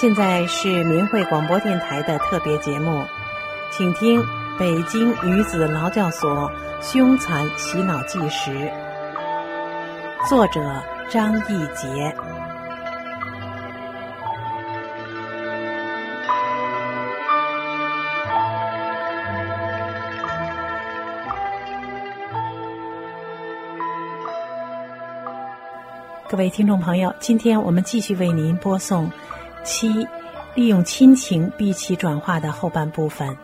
现在是明慧广播电台的特别节目，请听《北京女子劳教所凶残洗脑纪实》，作者张义杰。各位听众朋友，今天我们继续为您播送七利用亲情逼其转化的后半部分。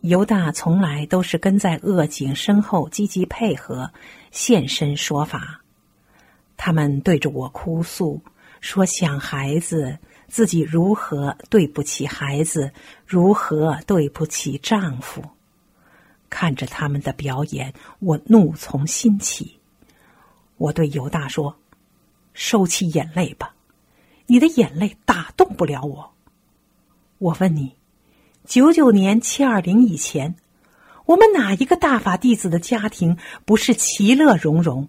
犹大从来都是跟在恶警身后积极配合，现身说法。他们对着我哭诉，说想孩子，自己如何对不起孩子，如何对不起丈夫。看着他们的表演，我怒从心起。我对犹大说：“收起眼泪吧，你的眼泪打动不了我。”我问你，九九年七二零以前，我们哪一个大法弟子的家庭不是其乐融融？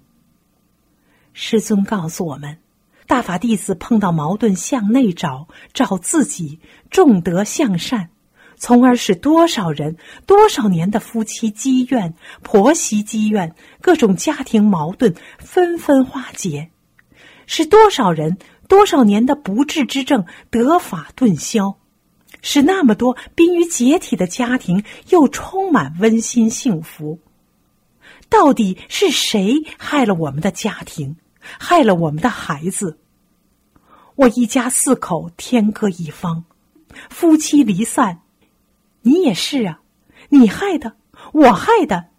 师尊告诉我们，大法弟子碰到矛盾向内找，找自己，重德向善。从而使多少人、多少年的夫妻积怨、婆媳积怨、各种家庭矛盾纷纷化解，使多少人、多少年的不治之症得法顿消，使那么多濒于解体的家庭又充满温馨幸福。到底是谁害了我们的家庭，害了我们的孩子？我一家四口天各一方，夫妻离散。你也是啊，你害的，我害的，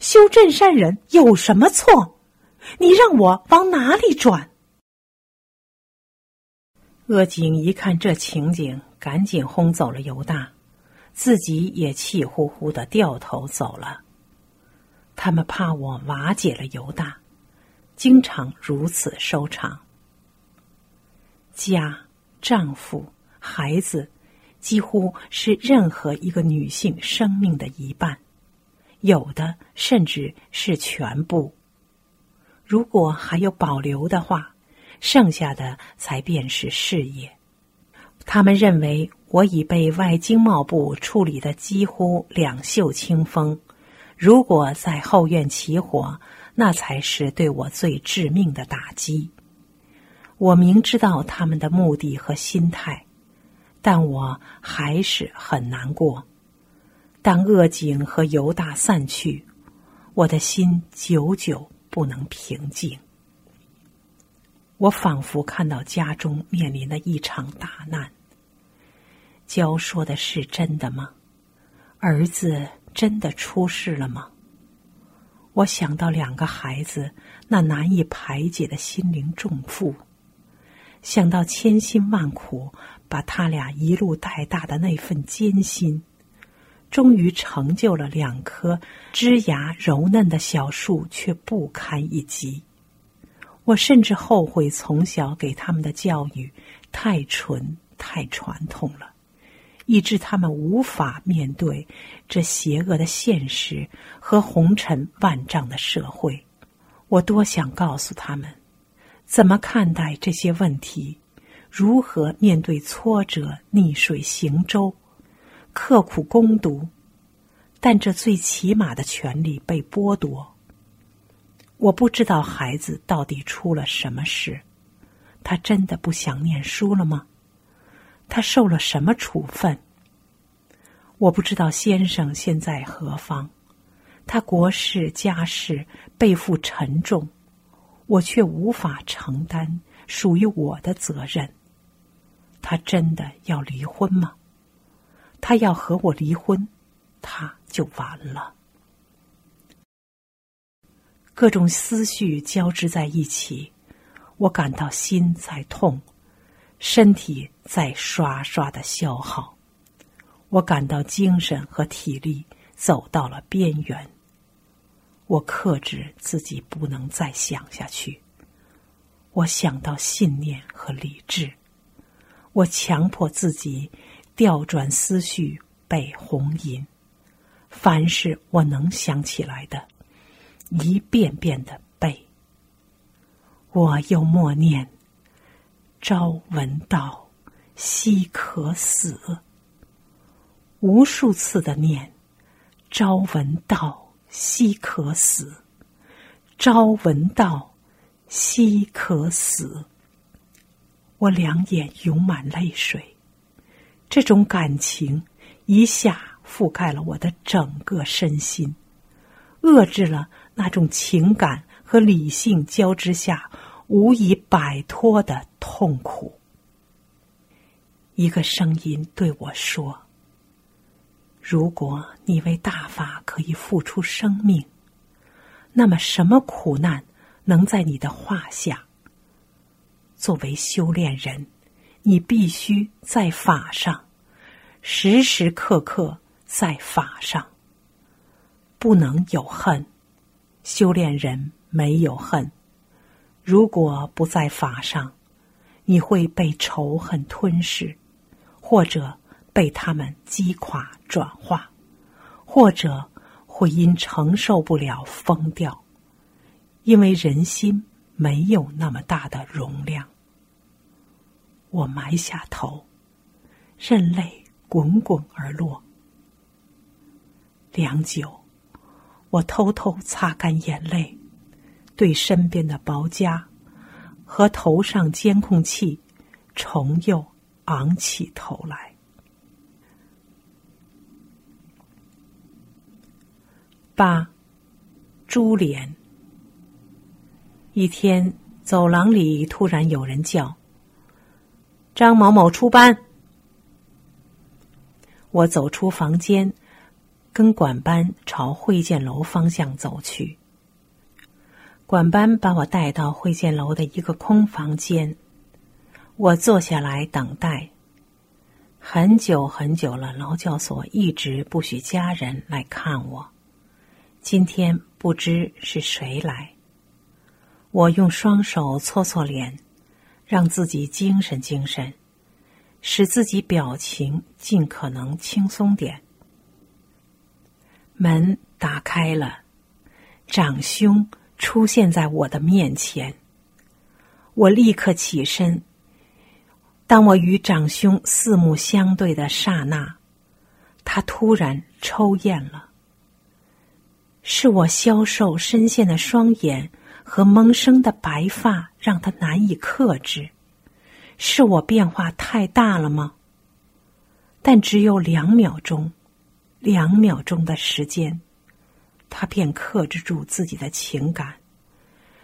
修正善人有什么错？你让我往哪里转？恶警一看这情景，赶紧轰走了犹大，自己也气呼呼的掉头走了。他们怕我瓦解了犹大，经常如此收场。家、丈夫、孩子。几乎是任何一个女性生命的一半，有的甚至是全部。如果还有保留的话，剩下的才便是事业。他们认为我已被外经贸部处理的几乎两袖清风，如果在后院起火，那才是对我最致命的打击。我明知道他们的目的和心态。但我还是很难过。当恶警和犹大散去，我的心久久不能平静。我仿佛看到家中面临的一场大难。娇说的是真的吗？儿子真的出事了吗？我想到两个孩子那难以排解的心灵重负，想到千辛万苦。把他俩一路带大的那份艰辛，终于成就了两棵枝芽柔嫩的小树，却不堪一击。我甚至后悔从小给他们的教育太纯、太传统了，以致他们无法面对这邪恶的现实和红尘万丈的社会。我多想告诉他们，怎么看待这些问题。如何面对挫折、逆水行舟、刻苦攻读？但这最起码的权利被剥夺。我不知道孩子到底出了什么事，他真的不想念书了吗？他受了什么处分？我不知道先生现在何方，他国事家事背负沉重，我却无法承担属于我的责任。他真的要离婚吗？他要和我离婚，他就完了。各种思绪交织在一起，我感到心在痛，身体在刷刷的消耗，我感到精神和体力走到了边缘。我克制自己，不能再想下去。我想到信念和理智。我强迫自己调转思绪，背红吟。凡是我能想起来的，一遍遍的背。我又默念：“朝闻道，夕可死。”无数次的念：“朝闻道，夕可死。”朝闻道，夕可死。我两眼涌满泪水，这种感情一下覆盖了我的整个身心，遏制了那种情感和理性交织下无以摆脱的痛苦。一个声音对我说：“如果你为大法可以付出生命。”那么，什么苦难能在你的画下？作为修炼人，你必须在法上，时时刻刻在法上，不能有恨。修炼人没有恨，如果不在法上，你会被仇恨吞噬，或者被他们击垮转化，或者。会因承受不了疯掉，因为人心没有那么大的容量。我埋下头，任泪滚滚而落。良久，我偷偷擦干眼泪，对身边的薄家和头上监控器重又昂起头来。八，珠帘。一天，走廊里突然有人叫：“张某某出班。”我走出房间，跟管班朝会见楼方向走去。管班把我带到会见楼的一个空房间，我坐下来等待。很久很久了，劳教所一直不许家人来看我。今天不知是谁来，我用双手搓搓脸，让自己精神精神，使自己表情尽可能轻松点。门打开了，长兄出现在我的面前，我立刻起身。当我与长兄四目相对的刹那，他突然抽咽了。是我消瘦深陷的双眼和萌生的白发让他难以克制，是我变化太大了吗？但只有两秒钟，两秒钟的时间，他便克制住自己的情感，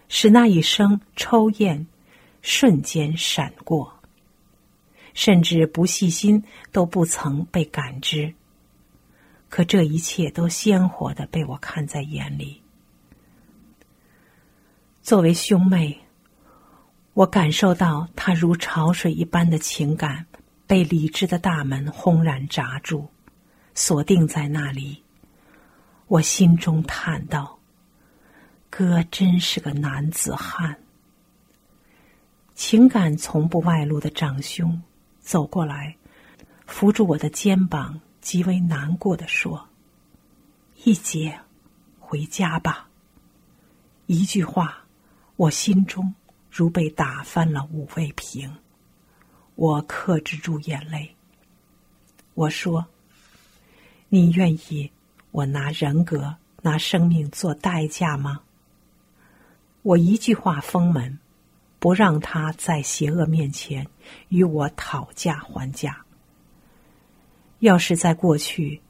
使那一声抽咽瞬间闪过，甚至不细心都不曾被感知。可这一切都鲜活的被我看在眼里。作为兄妹，我感受到他如潮水一般的情感被理智的大门轰然闸住，锁定在那里。我心中叹道：“哥真是个男子汉。”情感从不外露的长兄走过来，扶住我的肩膀。极为难过的说：“一姐，回家吧。”一句话，我心中如被打翻了五味瓶。我克制住眼泪。我说：“你愿意我拿人格、拿生命做代价吗？”我一句话封门，不让他在邪恶面前与我讨价还价。要是在过去，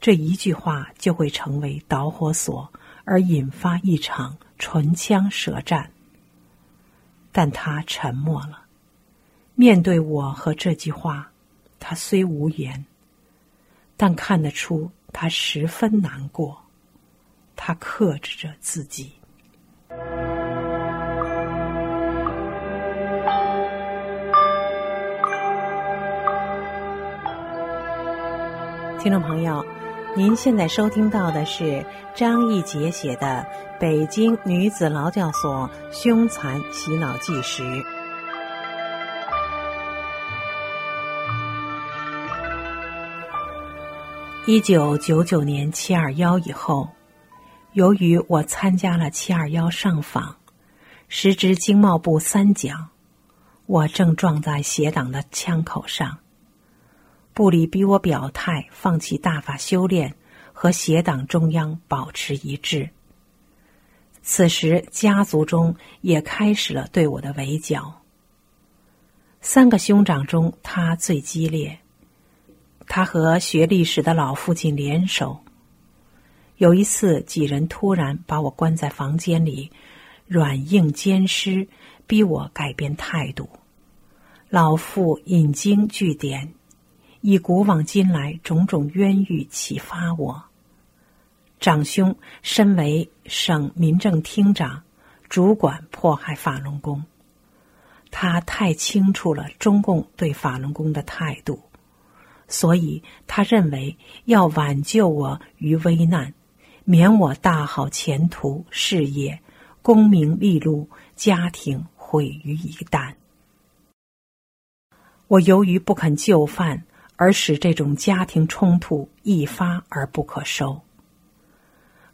这一句话就会成为导火索，而引发一场唇枪舌战。但他沉默了，面对我和这句话，他虽无言，但看得出他十分难过，他克制着自己。听众朋友，您现在收听到的是张义杰写的《北京女子劳教所凶残洗脑纪实》。一九九九年七二幺以后，由于我参加了七二幺上访，时值经贸部三讲，我正撞在邪党的枪口上。布里逼我表态，放弃大法修炼，和邪党中央保持一致。此时，家族中也开始了对我的围剿。三个兄长中，他最激烈。他和学历史的老父亲联手。有一次，几人突然把我关在房间里，软硬兼施，逼我改变态度。老父引经据典，以古往今来种种冤狱启发我。长兄身为省民政厅长，主管迫害法轮功，他太清楚了中共对法轮功的态度，所以他认为要挽救我于危难，免我大好前途、事业、功名利禄、家庭毁于一旦。我由于不肯就范，而使这种家庭冲突一发而不可收。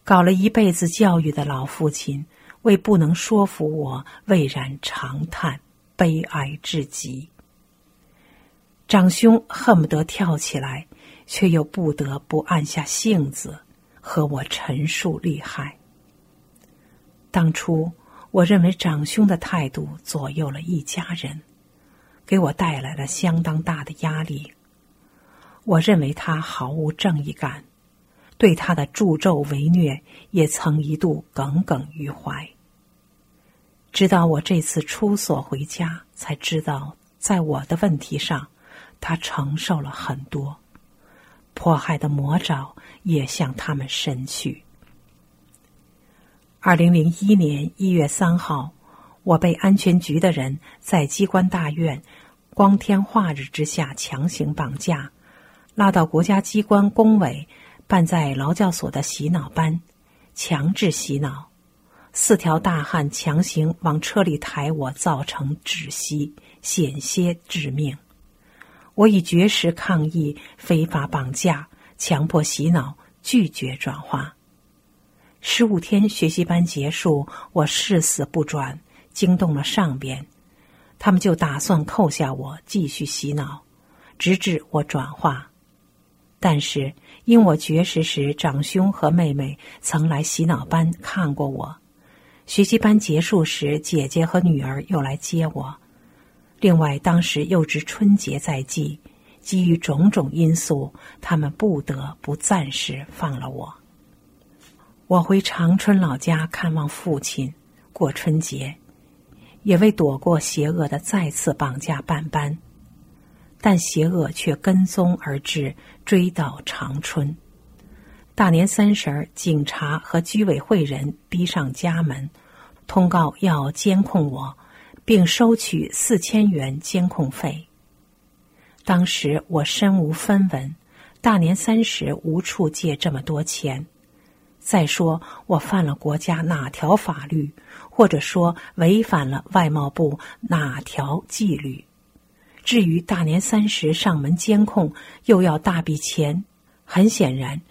搞了一辈子教育的老父亲，为不能说服我，蔚然长叹，悲哀至极。长兄恨不得跳起来，却又不得不按下性子，和我陈述利害。当初我认为长兄的态度左右了一家人，给我带来了相当大的压力。我认为他毫无正义感。对他的助纣为虐，也曾一度耿耿于怀。直到我这次出所回家，才知道，在我的问题上，他承受了很多，迫害的魔爪也向他们伸去。二零零一年一月三号，我被安全局的人在机关大院光天化日之下强行绑架，拉到国家机关工委。办在劳教所的洗脑班，强制洗脑，四条大汉强行往车里抬我，造成窒息，险些致命。我以绝食抗议非法绑架、强迫洗脑，拒绝转化。十五天学习班结束，我誓死不转，惊动了上边，他们就打算扣下我，继续洗脑，直至我转化。但是。因我绝食时，长兄和妹妹曾来洗脑班看过我。学习班结束时，姐姐和女儿又来接我。另外，当时又值春节在即，基于种种因素，他们不得不暂时放了我。我回长春老家看望父亲，过春节，也为躲过邪恶的再次绑架办班。但邪恶却跟踪而至，追到长春。大年三十，警察和居委会人逼上家门，通告要监控我，并收取四千元监控费。当时我身无分文，大年三十无处借这么多钱。再说我犯了国家哪条法律，或者说违反了外贸部哪条纪律？至于大年三十上门监控，又要大笔钱，很显然，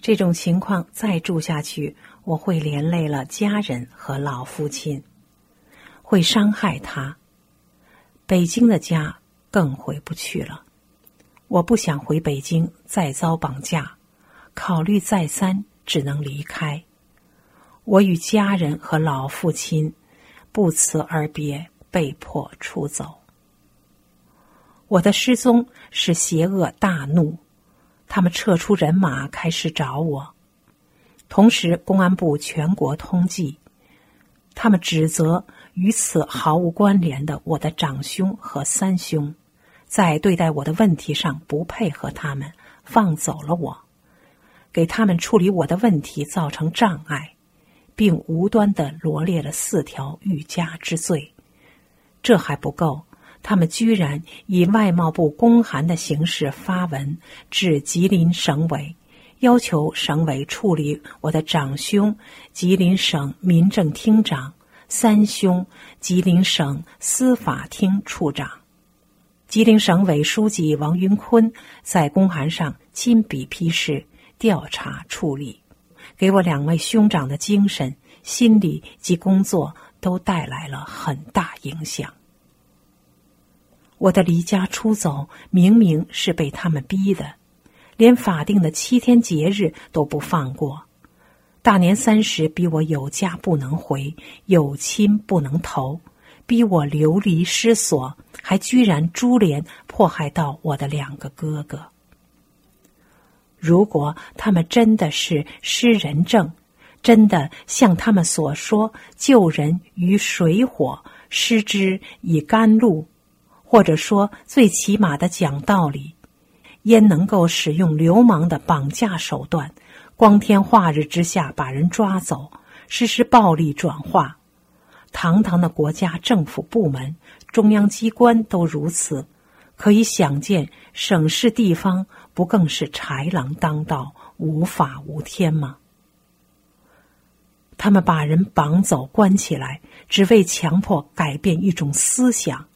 这种情况再住下去，我会连累了家人和老父亲，会伤害他。北京的家更回不去了，我不想回北京再遭绑架，考虑再三，只能离开。我与家人和老父亲不辞而别，被迫出走。我的失踪使邪恶大怒，他们撤出人马开始找我。同时，公安部全国通缉，他们指责与此毫无关联的我的长兄和三兄，在对待我的问题上不配合他们，放走了我，给他们处理我的问题造成障碍，并无端的罗列了四条欲加之罪。这还不够。他们居然以外贸部公函的形式发文至吉林省委，要求省委处理我的长兄吉林省民政厅长、三兄吉林省司法厅处长。吉林省委书记王云坤在公函上亲笔批示调查处理，给我两位兄长的精神、心理及工作都带来了很大影响。我的离家出走，明明是被他们逼的，连法定的七天节日都不放过。大年三十，逼我有家不能回，有亲不能投，逼我流离失所，还居然株连迫害到我的两个哥哥。如果他们真的是失人症，真的像他们所说救人于水火，失之以甘露，或者说最起码的讲道理，焉能够使用流氓的绑架手段？光天化日之下把人抓走，实施暴力转化。堂堂的国家政府部门、中央机关都如此，可以想见，省市地方不更是豺狼当道、无法无天吗？他们把人绑走、关起来，只为强迫改变一种思想，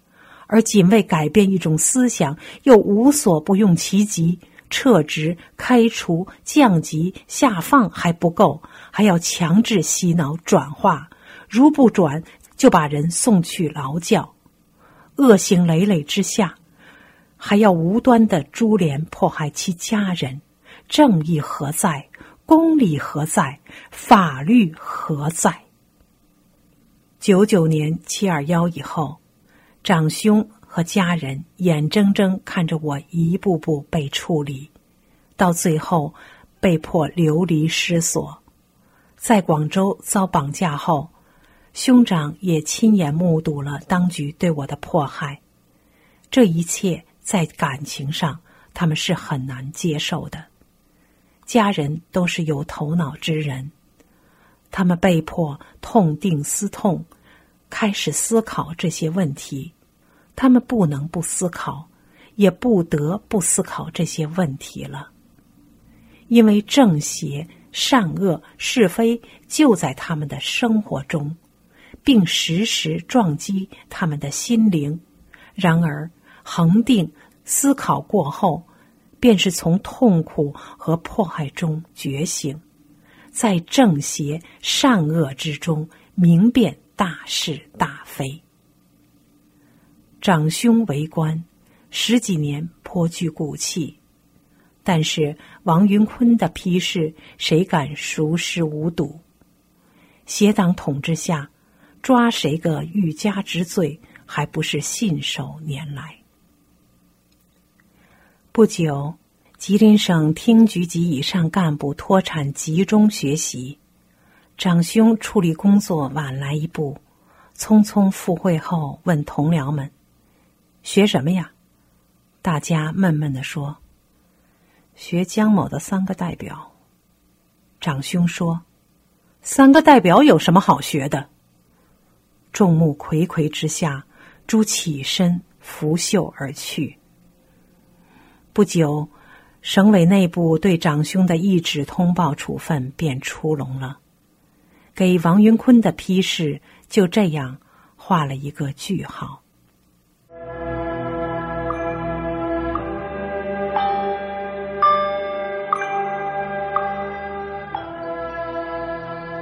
而仅为改变一种思想，又无所不用其极。撤职、开除、降级、下放还不够，还要强制洗脑转化，如不转，就把人送去劳教。恶行累累之下，还要无端的株连迫害其家人，正义何在？公理何在？法律何在？九九年七二幺以后，长兄。和家人眼睁睁看着我一步步被处理，到最后被迫流离失所，在广州遭绑架后，兄长也亲眼目睹了当局对我的迫害。这一切在感情上他们是很难接受的。家人都是有头脑之人，他们被迫痛定思痛，开始思考这些问题。他们不能不思考，也不得不思考这些问题了，因为正邪、善恶、是非就在他们的生活中，并时时撞击他们的心灵。然而，恒定思考过后，便是从痛苦和迫害中觉醒，在正邪、善恶之中明辨大是大非。长兄为官，十几年颇具骨气，但是王云坤的批示，谁敢熟视无睹？邪党统治下，抓谁个欲加之罪，还不是信手拈来？不久，吉林省厅局级以上干部脱产集中学习，长兄处理工作晚来一步，匆匆赴会后问同僚们。学什么呀？大家闷闷的说：“学江某的三个代表。”长兄说：“三个代表有什么好学的？”众目睽睽之下，朱起身拂袖而去。不久，省委内部对长兄的一纸通报处分便出笼了，给王云坤的批示就这样画了一个句号。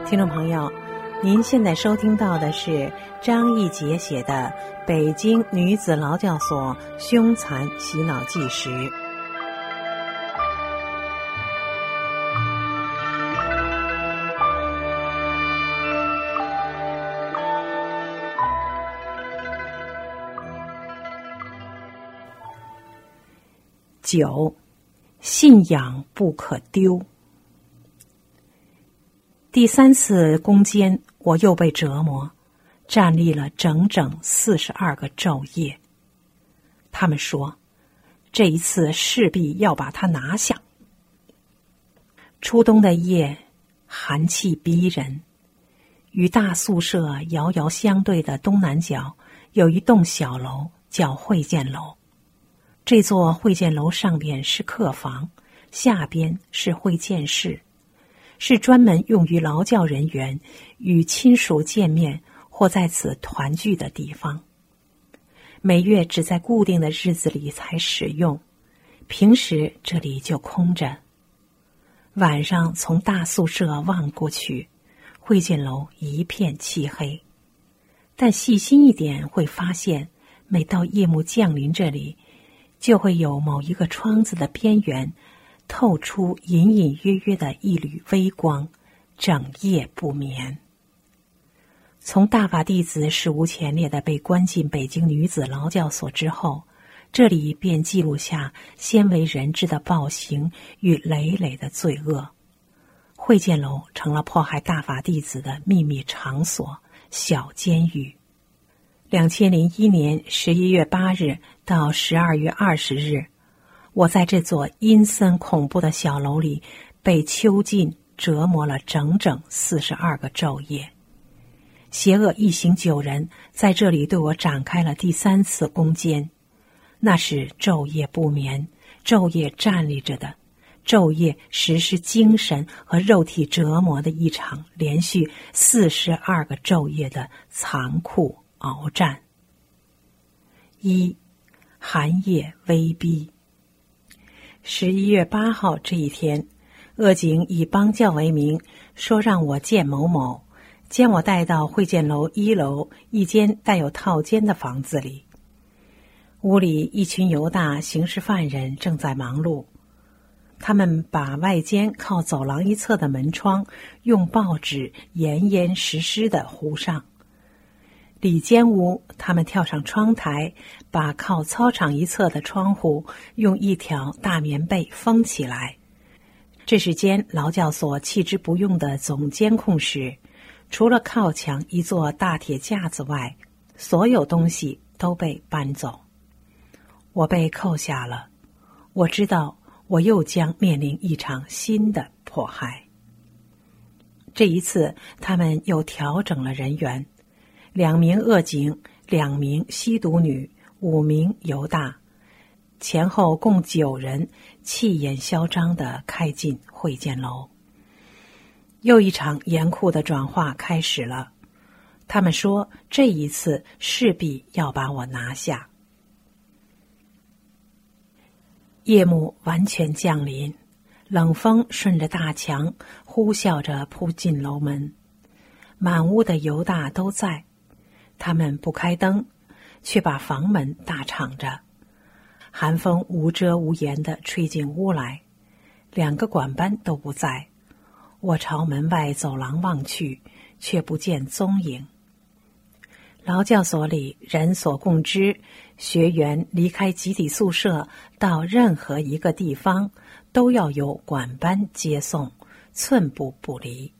听众朋友，您现在收听到的是张义杰写的《北京女子劳教所凶残洗脑纪实》。九，信仰不可丢。第三次攻坚，我又被折磨，站立了整整四十二个昼夜。他们说，这一次势必要把他拿下。初冬的夜，寒气逼人，与大宿舍遥遥相对的东南角有一栋小楼，叫会见楼。这座会见楼上边是客房，下边是会见室。是专门用于劳教人员与亲属见面或在此团聚的地方。每月只在固定的日子里才使用，平时这里就空着。晚上从大宿舍望过去，会见楼一片漆黑。但细心一点会发现，每到夜幕降临，这里就会有某一个窗子的边缘透出隐隐约约的一缕微光，整夜不眠。从大法弟子史无前例的被关进北京女子劳教所之后。这里便记录下鲜为人知的暴行与累累的罪恶，会见楼成了迫害大法弟子的秘密场所——小监狱。两千零一年十一月八日到十二月二十日，我在这座阴森恐怖的小楼里被囚禁折磨了整整四十二个昼夜。邪恶一行九人在这里对我展开了第三次攻坚。那是昼夜不眠、昼夜站立着的、昼夜实施精神和肉体折磨的一场连续四十二个昼夜的残酷鏖战。一，寒夜威逼。十一月八号这一天，恶警以帮教为名，说让我见某某，将我带到会见楼一楼一间带有套间的房子里。屋里一群犹大刑事犯人正在忙碌，他们把外间靠走廊一侧的门窗用报纸严严实实的糊上。里间屋，他们跳上窗台，把靠操场一侧的窗户用一条大棉被封起来。这是间劳教所弃之不用的总监控室，除了靠墙一座大铁架子外，所有东西都被搬走。我被扣下了，我知道我又将面临一场新的迫害。这一次，他们又调整了人员：两名恶警，两名吸毒女，五名犹大，前后共九人，气焰嚣张的开进会见楼。又一场严酷的转化开始了。他们说，这一次势必要把我拿下。夜幕完全降临，冷风顺着大墙呼啸着扑进楼门。满屋的犹大都在，他们不开灯，却把房门大敞着。寒风无遮无掩的吹进屋来。两个管班都不在。我朝门外走廊望去，却不见踪影。劳教所里人所共知。学员离开集体宿舍到任何一个地方，都要由管班接送，寸步不离。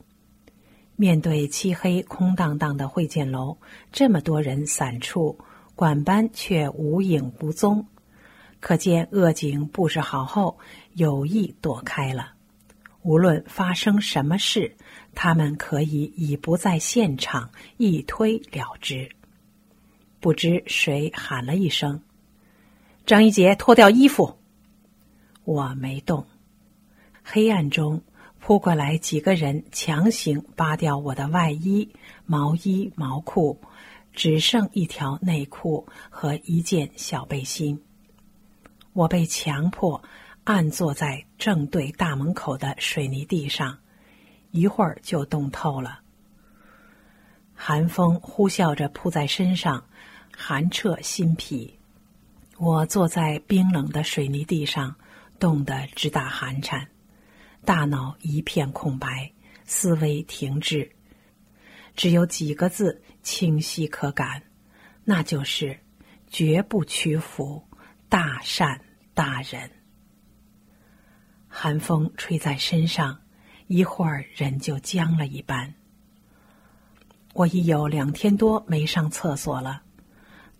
面对漆黑空荡荡的会见楼，这么多人散处，管班却无影无踪，可见恶警布置好后有意躲开了。无论发生什么事，他们可以已不在现场，一推了之。不知谁喊了一声：“张一杰，脱掉衣服。”我没动。黑暗中扑过来几个人，强行扒掉我的外衣、毛衣、毛裤，只剩一条内裤和一件小背心。我被强迫按坐在正对大门口的水泥地上，一会儿就冻透了。寒风呼啸着扑在身上。寒彻心脾，我坐在冰冷的水泥地上，冻得直打寒颤，大脑一片空白，思维停滞，只有几个字清晰可感，那就是绝不屈服，大善大仁。寒风吹在身上，一会儿人就僵了一般。我已有两天多没上厕所了。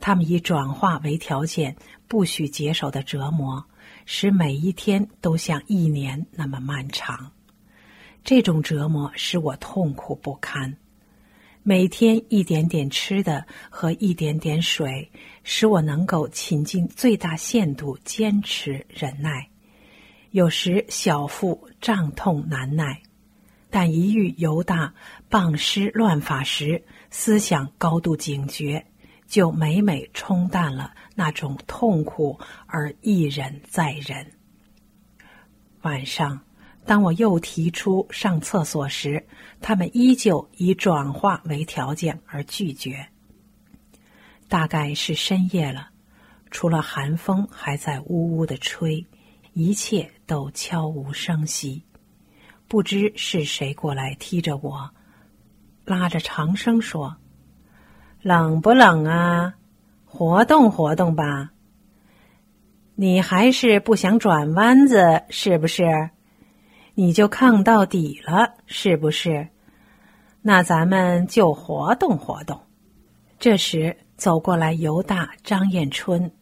他们以转化为条件，不许解手的折磨，使每一天都像一年那么漫长。这种折磨使我痛苦不堪。每天一点点吃的和一点点水，使我能够倾尽最大限度坚持忍耐。有时小腹胀痛难耐，但一遇犹大棒施乱法时，思想高度警觉。就每每冲淡了那种痛苦，而一忍再忍。晚上，当我又提出上厕所时，他们依旧以转化为条件而拒绝。大概是深夜了，除了寒风还在呜呜的吹，一切都悄无声息。不知是谁过来踢着我，拉着长生说：“冷不冷啊？活动活动吧。你还是不想转弯子是不是？你就抗到底了是不是？那咱们就活动活动。”这时。走过来，犹大张艳春，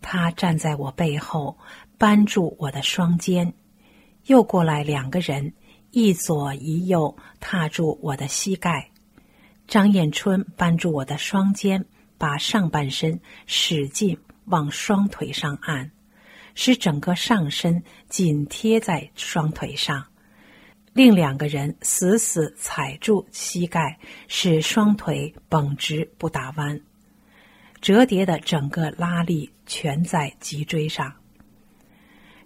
他站在我背后，扳住我的双肩。又过来两个人，一左一右踏住我的膝盖。张艳春扳住我的双肩，把上半身使劲往双腿上按，使整个上身紧贴在双腿上。另两个人死死踩住膝盖，使双腿绷直不打弯。折叠的整个拉力全在脊椎上。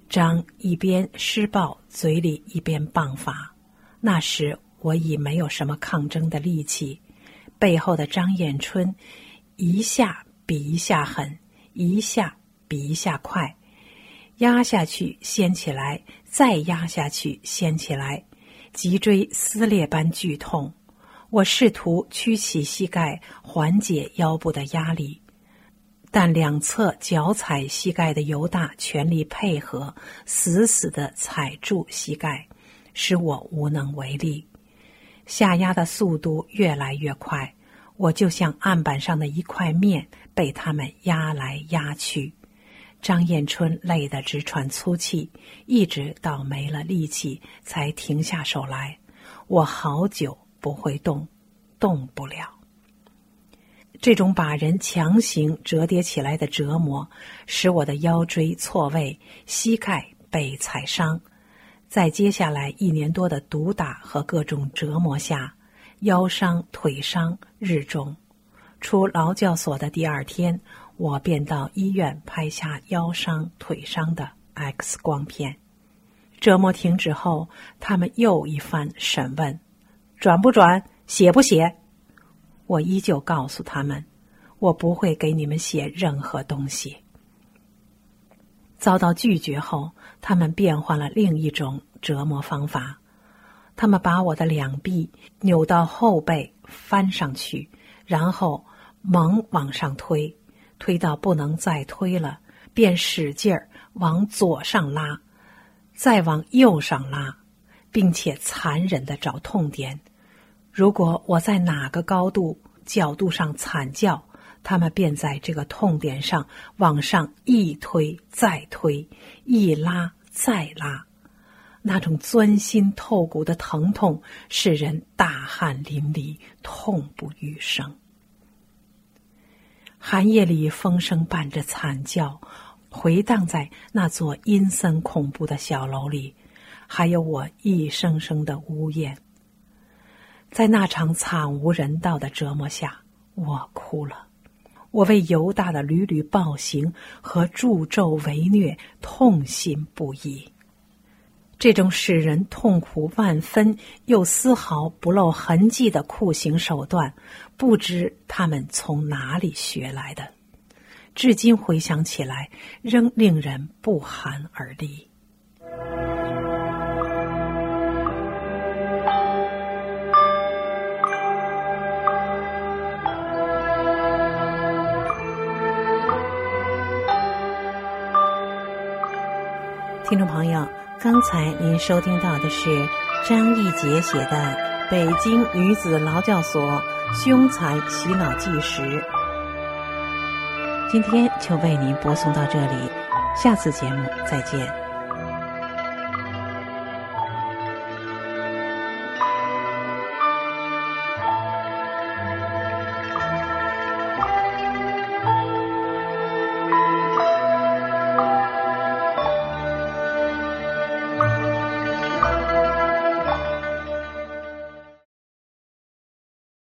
张一边施暴，嘴里一边棒法。那时我已没有什么抗争的力气。背后的张艳春，一下比一下狠，一下比一下快，压下去掀起来，再压下去掀起来，脊椎撕裂般剧痛。我试图屈起膝盖，缓解腰部的压力。但两侧脚踩膝盖的犹大全力配合，死死的踩住膝盖，使我无能为力。下压的速度越来越快，我就像案板上的一块面，被他们压来压去。张彦春累得直喘粗气，一直到没了力气才停下手来。我好久不会动，动不了。这种把人强行折叠起来的折磨，使我的腰椎错位，膝盖被踩伤。在接下来一年多的毒打和各种折磨下，腰伤腿伤日重。出劳教所的第二天，我便到医院拍下腰伤腿伤的 X 光片。折磨停止后，他们又一番审问：转不转？写不写？我依旧告诉他们，我不会给你们写任何东西。遭到拒绝后，他们变换了另一种折磨方法。他们把我的两臂扭到后背，翻上去，然后猛往上推，推到不能再推了，便使劲儿往左上拉，再往右上拉，并且残忍的找痛点。如果我在哪个高度、角度上惨叫，他们便在这个痛点上往上一推再推，一拉再拉，那种钻心透骨的疼痛使人大汗淋漓、痛不欲生。寒夜里，风声伴着惨叫，回荡在那座阴森恐怖的小楼里，还有我一声声的呜咽。在那场惨无人道的折磨下，我哭了。我为犹大的屡屡暴行和助纣为虐痛心不已。这种使人痛苦万分又丝毫不露痕迹的酷刑手段，不知他们从哪里学来的，至今回想起来，仍令人不寒而栗。听众朋友，刚才您收听到的是张义杰写的《北京女子劳教所凶残洗脑纪实》。今天就为您播送到这里，下次节目再见。